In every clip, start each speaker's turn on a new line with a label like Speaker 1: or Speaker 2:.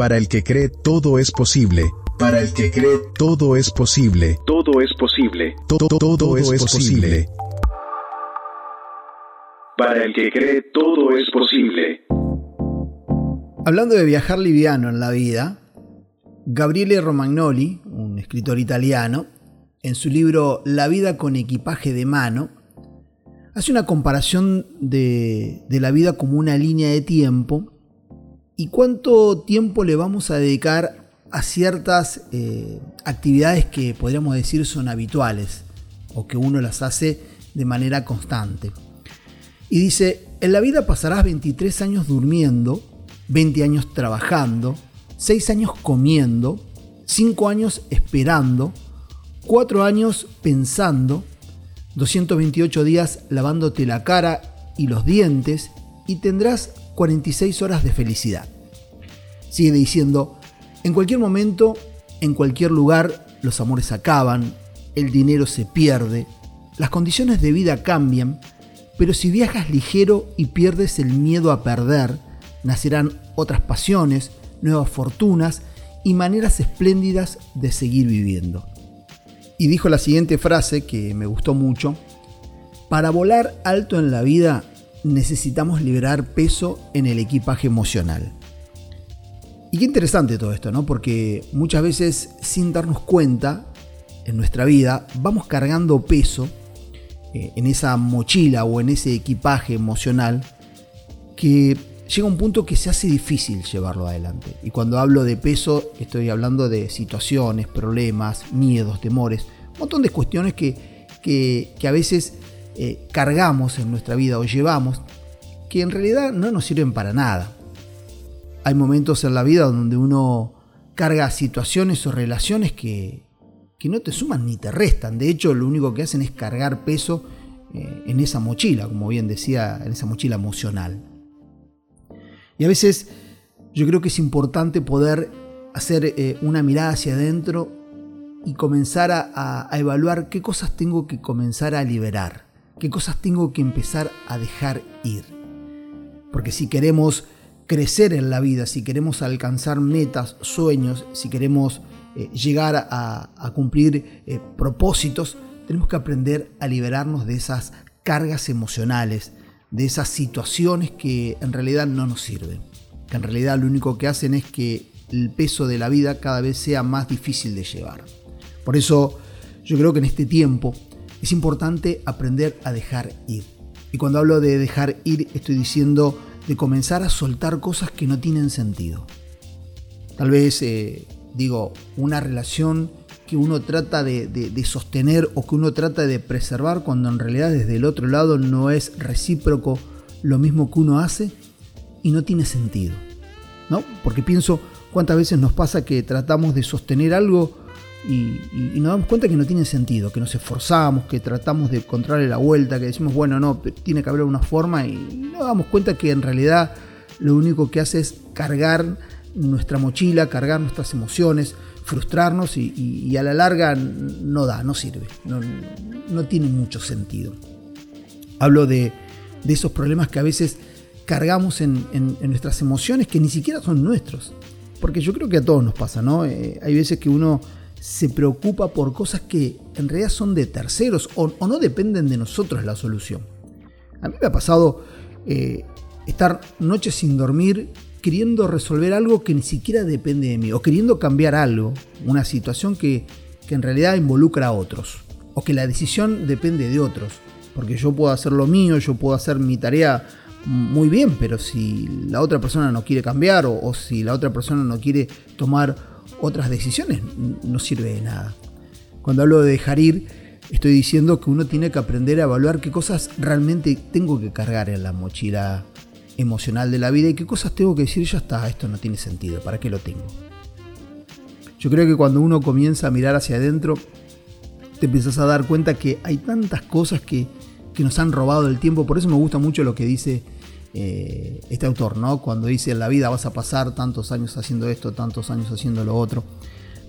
Speaker 1: Para el que cree todo es posible. Para el que cree todo es posible.
Speaker 2: Todo es posible.
Speaker 1: Todo, todo, es, posible.
Speaker 2: Para el que cree todo es posible.
Speaker 3: Hablando de viajar liviano en la vida, Gabriele Romagnoli, un escritor italiano, en su libro La vida con equipaje de mano, hace una comparación de, la vida como una línea de tiempo y cuánto tiempo le vamos a dedicar a ciertas eh, actividades que podríamos decir son habituales o que uno las hace de manera constante. Y dice, en la vida pasarás 23 años durmiendo, 20 años trabajando, 6 años comiendo, 5 años esperando, 4 años pensando, 228 días lavándote la cara y los dientes y tendrás 46 horas de felicidad. Sigue diciendo, en cualquier momento, en cualquier lugar, los amores acaban, el dinero se pierde, las condiciones de vida cambian, pero si viajas ligero y pierdes el miedo a perder, nacerán otras pasiones, nuevas fortunas y maneras espléndidas de seguir viviendo. Y dijo la siguiente frase que me gustó mucho, para volar alto en la vida necesitamos liberar peso en el equipaje emocional. Y qué interesante todo esto, ¿no? Porque muchas veces sin darnos cuenta en nuestra vida vamos cargando peso eh, en esa mochila o en ese equipaje emocional que llega un punto que se hace difícil llevarlo adelante. Y cuando hablo de peso, estoy hablando de situaciones, problemas, miedos, temores, un montón de cuestiones que, que, a veces eh, cargamos en nuestra vida o llevamos, que en realidad no nos sirven para nada. Hay momentos en la vida donde uno carga situaciones o relaciones que, que no te suman ni te restan. De hecho, lo único que hacen es cargar peso eh, en esa mochila, como bien decía, en esa mochila emocional. Y a veces yo creo que es importante poder hacer eh, una mirada hacia adentro y comenzar a, evaluar qué cosas tengo que comenzar a liberar, qué cosas tengo que empezar a dejar ir. Porque si queremos crecer en la vida, si queremos alcanzar metas, sueños, si queremos eh, llegar a, cumplir eh, propósitos, tenemos que aprender a liberarnos de esas cargas emocionales, de esas situaciones que en realidad no nos sirven, que en realidad lo único que hacen es que el peso de la vida cada vez sea más difícil de llevar. Por eso yo creo que en este tiempo es importante aprender a dejar ir. Y cuando hablo de dejar ir estoy diciendo de comenzar a soltar cosas que no tienen sentido. Tal vez, eh, digo, una relación que uno trata de, sostener o que uno trata de preservar cuando en realidad desde el otro lado no es recíproco lo mismo que uno hace y no tiene sentido. ¿no? Porque pienso cuántas veces nos pasa que tratamos de sostener algo y, nos damos cuenta que no tiene sentido, que nos esforzamos, que tratamos de encontrarle la vuelta, que decimos, bueno, no, tiene que haber una forma y nos damos cuenta que en realidad lo único que hace es cargar nuestra mochila, cargar nuestras emociones, frustrarnos y, a la larga no da, no sirve, no, tiene mucho sentido. Hablo de, esos problemas que a veces cargamos en, nuestras emociones que ni siquiera son nuestros. Porque yo creo que a todos nos pasa, ¿no? Eh, hay veces que uno se preocupa por cosas que en realidad son de terceros o, no dependen de nosotros la solución. A mí me ha pasado eh, estar noches sin dormir queriendo resolver algo que ni siquiera depende de mí, o queriendo cambiar algo, una situación que, en realidad involucra a otros, o que la decisión depende de otros, porque yo puedo hacer lo mío, yo puedo hacer mi tarea muy bien, pero si la otra persona no quiere cambiar o si la otra persona no quiere tomar otras decisiones, no sirve de nada. Cuando hablo de dejar ir, estoy diciendo que uno tiene que aprender a evaluar qué cosas realmente tengo que cargar en la mochila emocional de la vida y qué cosas tengo que decir, ya está, esto no tiene sentido, ¿para qué lo tengo? Yo creo que cuando uno comienza a mirar hacia adentro, te empiezas a dar cuenta que hay tantas cosas que, nos han robado el tiempo, por eso me gusta mucho lo que dice eh, este autor, ¿no? Cuando dice en la vida vas a pasar tantos años haciendo esto, tantos años haciendo lo otro.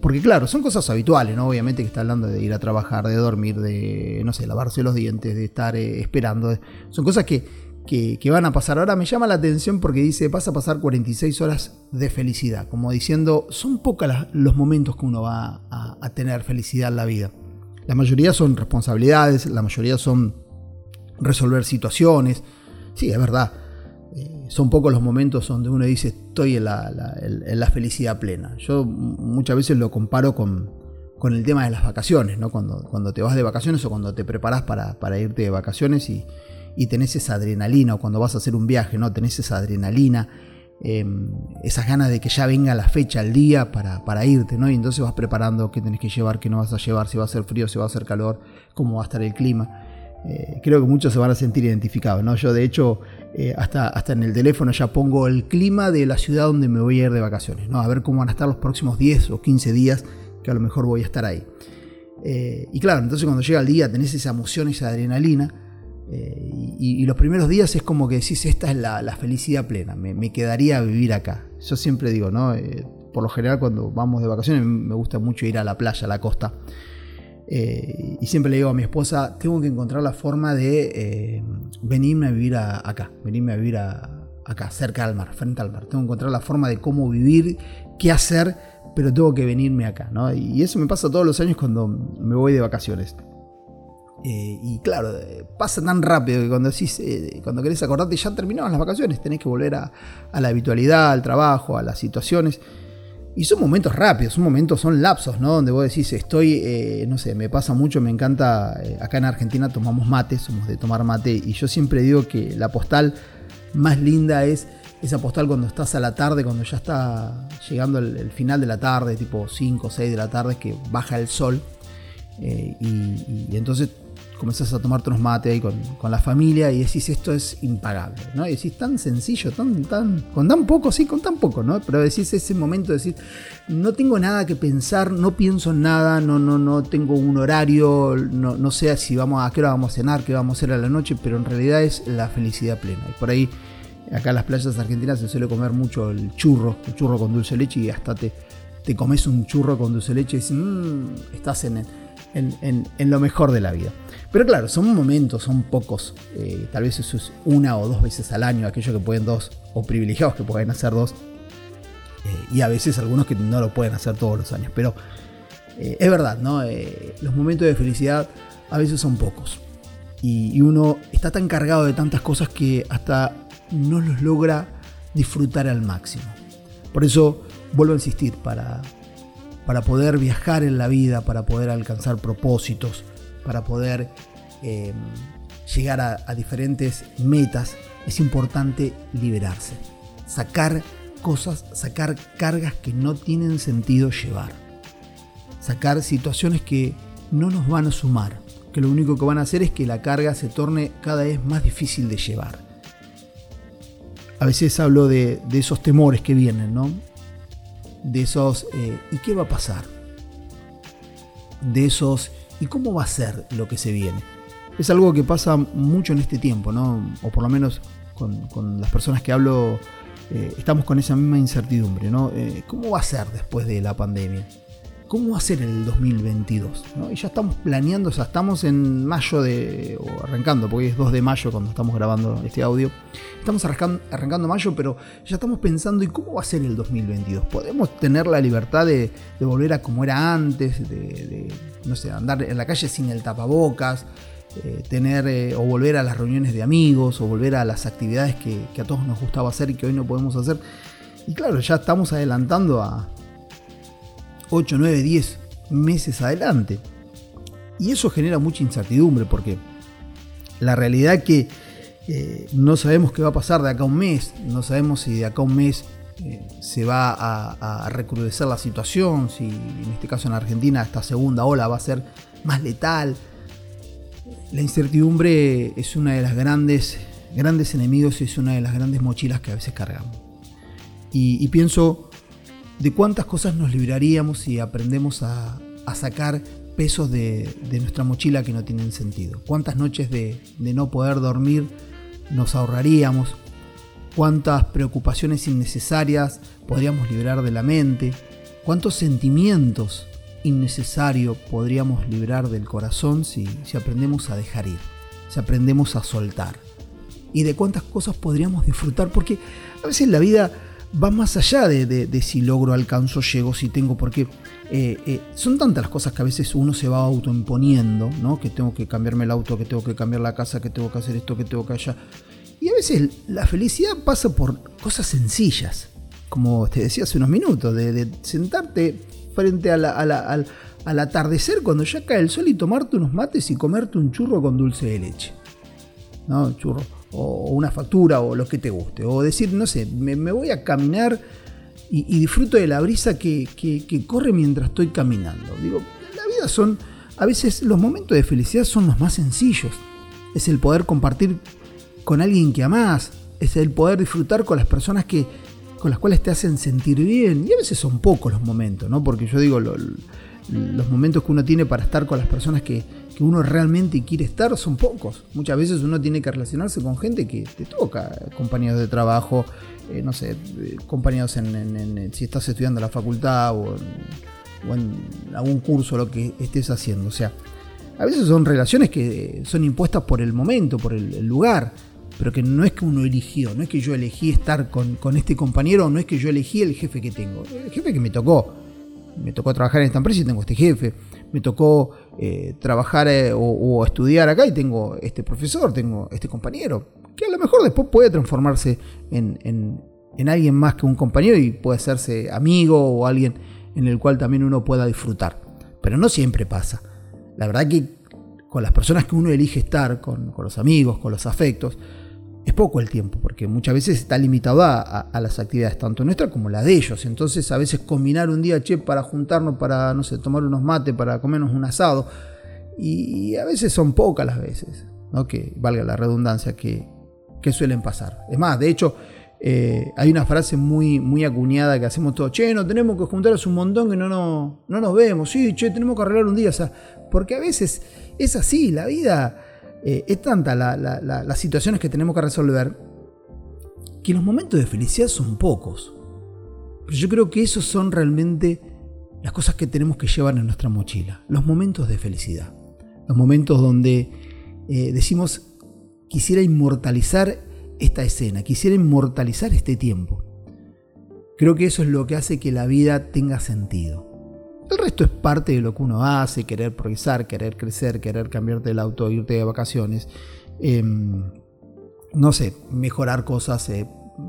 Speaker 3: Porque claro, son cosas habituales, ¿no? Obviamente que está hablando de ir a trabajar, de dormir, de, no sé, lavarse los dientes, de estar eh, esperando. Son cosas que, que, van a pasar. Ahora me llama la atención porque dice, vas a pasar 46 horas de felicidad, como diciendo, son pocos los momentos que uno va a, tener felicidad en la vida. La mayoría son responsabilidades, la mayoría son resolver situaciones. Sí, es verdad. Son pocos los momentos donde uno dice estoy en la, felicidad plena. Yo muchas veces lo comparo con, el tema de las vacaciones, ¿no? Cuando, cuando te vas de vacaciones o cuando te preparas para, para irte de vacaciones y, y tenés esa adrenalina, o cuando vas a hacer un viaje, ¿no? Tenés esa adrenalina, em, esas ganas de que ya venga la fecha, el día para, irte, ¿no? Y entonces vas preparando qué tenés que llevar, qué no vas a llevar, si va a ser frío, si va a ser calor, cómo va a estar el clima. Eh, creo que muchos se van a sentir identificados, ¿no? Yo de hecho eh, hasta, hasta en el teléfono ya pongo el clima de la ciudad donde me voy a ir de vacaciones, ¿no? A ver cómo van a estar los próximos 10 o 15 días que a lo mejor voy a estar ahí. Eh, y claro, entonces cuando llega el día tenés esa emoción, esa adrenalina, y, los primeros días es como que decís, esta es la, felicidad plena, me, quedaría a vivir acá. Yo siempre digo, ¿no? Por lo general cuando vamos de vacaciones me gusta mucho ir a la playa, a la costa. Eh, y siempre le digo a mi esposa, tengo que encontrar la forma de venirme a vivir acá, venirme a vivir acá, cerca al mar, frente al mar. Tengo que encontrar la forma de cómo vivir, qué hacer, pero tengo que venirme acá. ¿no? Y eso me pasa todos los años cuando me voy de vacaciones. Eh, y claro, eh, pasa tan rápido que cuando decís, eh, cuando querés acordarte ya terminaron las vacaciones, tenés que volver a, la habitualidad, al trabajo, a las situaciones. Y son momentos rápidos, son momentos, son lapsos, ¿no? Donde vos decís, estoy, no sé, me pasa mucho, me encanta, acá en Argentina tomamos mate, somos de tomar mate, y yo siempre digo que la postal más linda es esa postal cuando estás a la tarde, cuando ya está llegando el, final de la tarde, tipo 5 o 6 de la tarde, que baja el sol, y entonces comenzás a tomarte unos mates ahí con, la familia y decís esto es impagable, ¿no? Y decís tan sencillo, tan, tan, con tan poco, sí, con tan poco, ¿no? Pero decís ese momento de decir, no tengo nada que pensar, no pienso en nada, no, no, no tengo un horario, no, no sé si vamos a qué hora vamos a cenar, qué vamos a hacer a la noche, pero en realidad es la felicidad plena. Y por ahí, acá en las playas argentinas se suele comer mucho el churro, el churro con dulce leche y hasta te, te comes un churro con dulce leche y dices, mmm, estás en, en, en lo mejor de la vida. Pero claro, son momentos, son pocos. Eh, tal vez eso es una o dos veces al año, aquellos que pueden dos, o privilegiados que pueden hacer dos. Eh, y a veces algunos que no lo pueden hacer todos los años. Pero eh, es verdad, ¿no? los momentos de felicidad a veces son pocos. Y, uno está tan cargado de tantas cosas que hasta no los logra disfrutar al máximo. Por eso vuelvo a insistir, para, para poder viajar en la vida, para poder alcanzar propósitos, para poder eh, llegar a, diferentes metas, es importante liberarse, sacar cosas, sacar cargas que no tienen sentido llevar, sacar situaciones que no nos van a sumar, que lo único que van a hacer es que la carga se torne cada vez más difícil de llevar. A veces hablo de, esos temores que vienen, ¿no? De esos, eh, ¿y qué va a pasar? De esos, ¿Y cómo va a ser lo que se viene? Es algo que pasa mucho en este tiempo, ¿no? O por lo menos con, las personas que hablo, eh, estamos con esa misma incertidumbre, ¿no? Eh, ¿Cómo va a ser después de la pandemia? ¿Cómo va a ser el 2022? Y ya estamos planeando, o sea, estamos en mayo de, o arrancando, porque es 2 de mayo cuando estamos grabando este audio. Estamos arrancando, mayo, pero ya estamos pensando, ¿y cómo va a ser el 2022? ¿Podemos tener la libertad de, volver a como era antes? De, no sé, andar en la calle sin el tapabocas, eh, tener eh, o volver a las reuniones de amigos, o volver a las actividades que a todos nos gustaba hacer y que hoy no podemos hacer. Y claro, ya estamos adelantando a, 8, 9, 10 meses adelante. Y eso genera mucha incertidumbre porque la realidad que eh, no sabemos qué va a pasar de acá a un mes, no sabemos si de acá a un mes eh, se va a, recrudecer la situación, si en este caso en Argentina esta segunda ola va a ser más letal. La incertidumbre es una de las grandes, grandes enemigos y es una de las grandes mochilas que a veces cargamos. Y pienso de cuántas cosas nos libraríamos si aprendemos a, sacar pesos de, nuestra mochila que no tienen sentido. Cuántas noches de, no poder dormir nos ahorraríamos. Cuántas preocupaciones innecesarias podríamos liberar de la mente. Cuántos sentimientos innecesarios podríamos librar del corazón si, si aprendemos a dejar ir, si aprendemos a soltar. y de cuántas cosas podríamos disfrutar, porque a veces la vida va más allá de, si logro, alcanzo, llego, si tengo, porque eh, eh, son tantas las cosas que a veces uno se va autoimponiendo, ¿no? Que tengo que cambiarme el auto, que tengo que cambiar la casa, que tengo que hacer esto, que tengo que allá. Y a veces la felicidad pasa por cosas sencillas, como te decía hace unos minutos, de, sentarte frente al, al atardecer cuando ya cae el sol y tomarte unos mates y comerte un churro con dulce de leche. ¿No? Churro o una factura o lo que te guste. O decir, no sé, me, voy a caminar y, disfruto de la brisa que, corre mientras estoy caminando. Digo, la vida son, a veces los momentos de felicidad son los más sencillos. Es el poder compartir con alguien que amás, es el poder disfrutar con las personas que, con las cuales te hacen sentir bien. Y a veces son pocos los momentos, ¿no? Porque yo digo, los momentos que uno tiene para estar con las personas que, que uno realmente quiere estar son pocos. Muchas veces uno tiene que relacionarse con gente que te toca, compañeros de trabajo, eh, no sé, eh, compañeros en, si estás estudiando en la facultad o en, algún curso, lo que estés haciendo. O sea, a veces son relaciones que son impuestas por el momento, por el, lugar, pero que no es que uno eligió, no es que yo elegí estar con, con este compañero, no es que yo elegí el jefe que tengo, el jefe que me tocó. Me tocó trabajar en esta empresa y tengo este jefe me tocó eh, trabajar eh, o, estudiar acá y tengo este profesor, tengo este compañero, que a lo mejor después puede transformarse en, alguien más que un compañero y puede hacerse amigo o alguien en el cual también uno pueda disfrutar. Pero no siempre pasa. La verdad que con las personas que uno elige estar, con los amigos, con los afectos, es poco el tiempo, porque muchas veces está limitado a, las actividades tanto nuestras como las de ellos. Entonces, a veces combinar un día, che, para juntarnos, para, no sé, tomar unos mates, para comernos un asado, y a veces son pocas las veces, ¿no? Que valga la redundancia, que, suelen pasar. Es más, de hecho, eh, hay una frase muy, muy acuñada que hacemos todos, che, no tenemos que juntarnos un montón que no, no, no nos vemos, sí, che, tenemos que arreglar un día, o sea, porque a veces es así, la vida eh, es tanta las situaciones que tenemos que resolver que los momentos de felicidad son pocos. Pero yo creo que esos son realmente las cosas que tenemos que llevar en nuestra mochila. Los momentos de felicidad. Los momentos donde eh, decimos, quisiera inmortalizar esta escena, quisiera inmortalizar este tiempo. Creo que eso es lo que hace que la vida tenga sentido. El resto es parte de lo que uno hace, querer progresar, querer crecer, querer cambiarte el auto, irte de vacaciones, em, no sé, mejorar cosas, eh,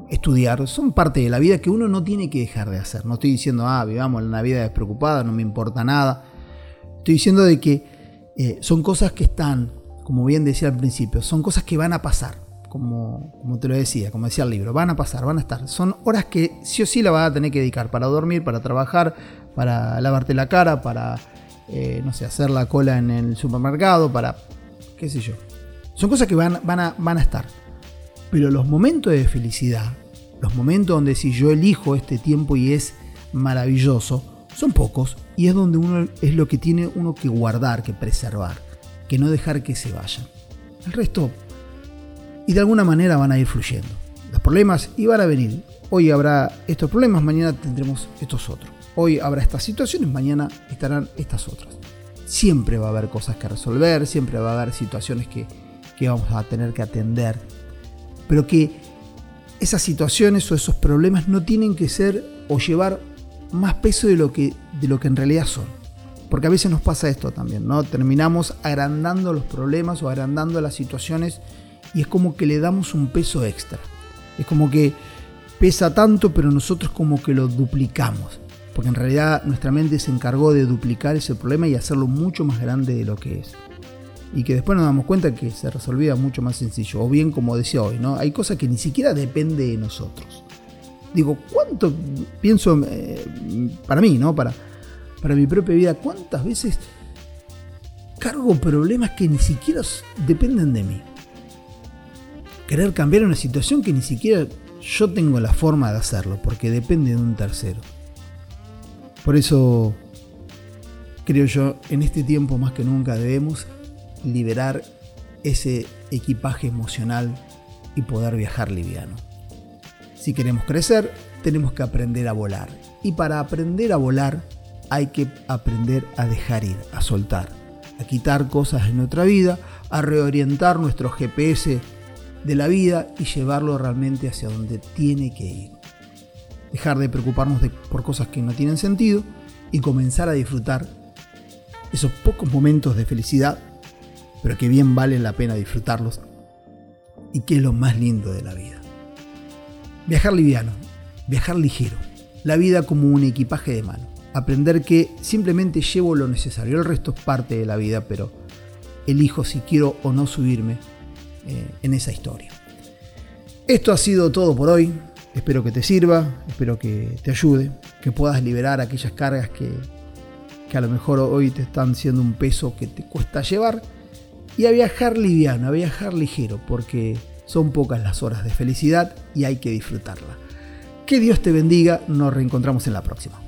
Speaker 3: estudiar, son parte de la vida que uno no tiene que dejar de hacer. No estoy diciendo, ah, vivamos la vida despreocupada, no me importa nada. Estoy diciendo de que eh, son cosas que están, como bien decía al principio, son cosas que van a pasar. Como, como te lo decía, como decía el libro, van a pasar, van a estar. Son horas que sí o sí la vas a tener que dedicar para dormir, para trabajar, para lavarte la cara, para, eh, no sé, hacer la cola en el supermercado, para, qué sé yo. Son cosas que van, van, a, van a estar. Pero los momentos de felicidad, los momentos donde si yo elijo este tiempo y es maravilloso, son pocos y es donde uno es lo que tiene uno que guardar, que preservar, que no dejar que se vayan. El resto, y de alguna manera van a ir fluyendo. Los problemas iban a venir. Hoy habrá estos problemas, mañana tendremos estos otros. Hoy habrá estas situaciones, mañana estarán estas otras. Siempre va a haber cosas que resolver, siempre va a haber situaciones que, vamos a tener que atender. Pero que esas situaciones o esos problemas no tienen que ser o llevar más peso de lo que, de lo que en realidad son. Porque a veces nos pasa esto también, ¿no? Terminamos agrandando los problemas o agrandando las situaciones y es como que le damos un peso extra. Es como que pesa tanto, pero nosotros como que lo duplicamos porque en realidad nuestra mente se encargó de duplicar ese problema y hacerlo mucho más grande de lo que es. Y que después nos damos cuenta que se resolvía mucho más sencillo. O bien, como decía hoy, ¿no? Hay cosas que ni siquiera depende de nosotros. Digo, ¿cuánto pienso eh, para mí, ¿no? Para, para mi propia vida, ¿cuántas veces cargo problemas que ni siquiera dependen de mí? Querer cambiar una situación que ni siquiera yo tengo la forma de hacerlo, porque depende de un tercero. Por eso, creo yo, en este tiempo más que nunca debemos liberar ese equipaje emocional y poder viajar liviano. Si queremos crecer, tenemos que aprender a volar. Y para aprender a volar, hay que aprender a dejar ir, a soltar, a quitar cosas en nuestra vida, a reorientar nuestro GPS de la vida y llevarlo realmente hacia donde tiene que ir. Dejar de preocuparnos por cosas que no tienen sentido y comenzar a disfrutar esos pocos momentos de felicidad, pero que bien valen la pena disfrutarlos y que es lo más lindo de la vida. Viajar liviano, viajar ligero, la vida como un equipaje de mano. Aprender que simplemente llevo lo necesario, el resto es parte de la vida, pero elijo si quiero o no subirme eh, en esa historia. Esto ha sido todo por hoy. Espero que te sirva, espero que te ayude, que puedas liberar aquellas cargas que, que a lo mejor hoy te están siendo un peso que te cuesta llevar. Y a viajar liviano, a viajar ligero, porque son pocas las horas de felicidad y hay que disfrutarla. Que Dios te bendiga, nos reencontramos en la próxima.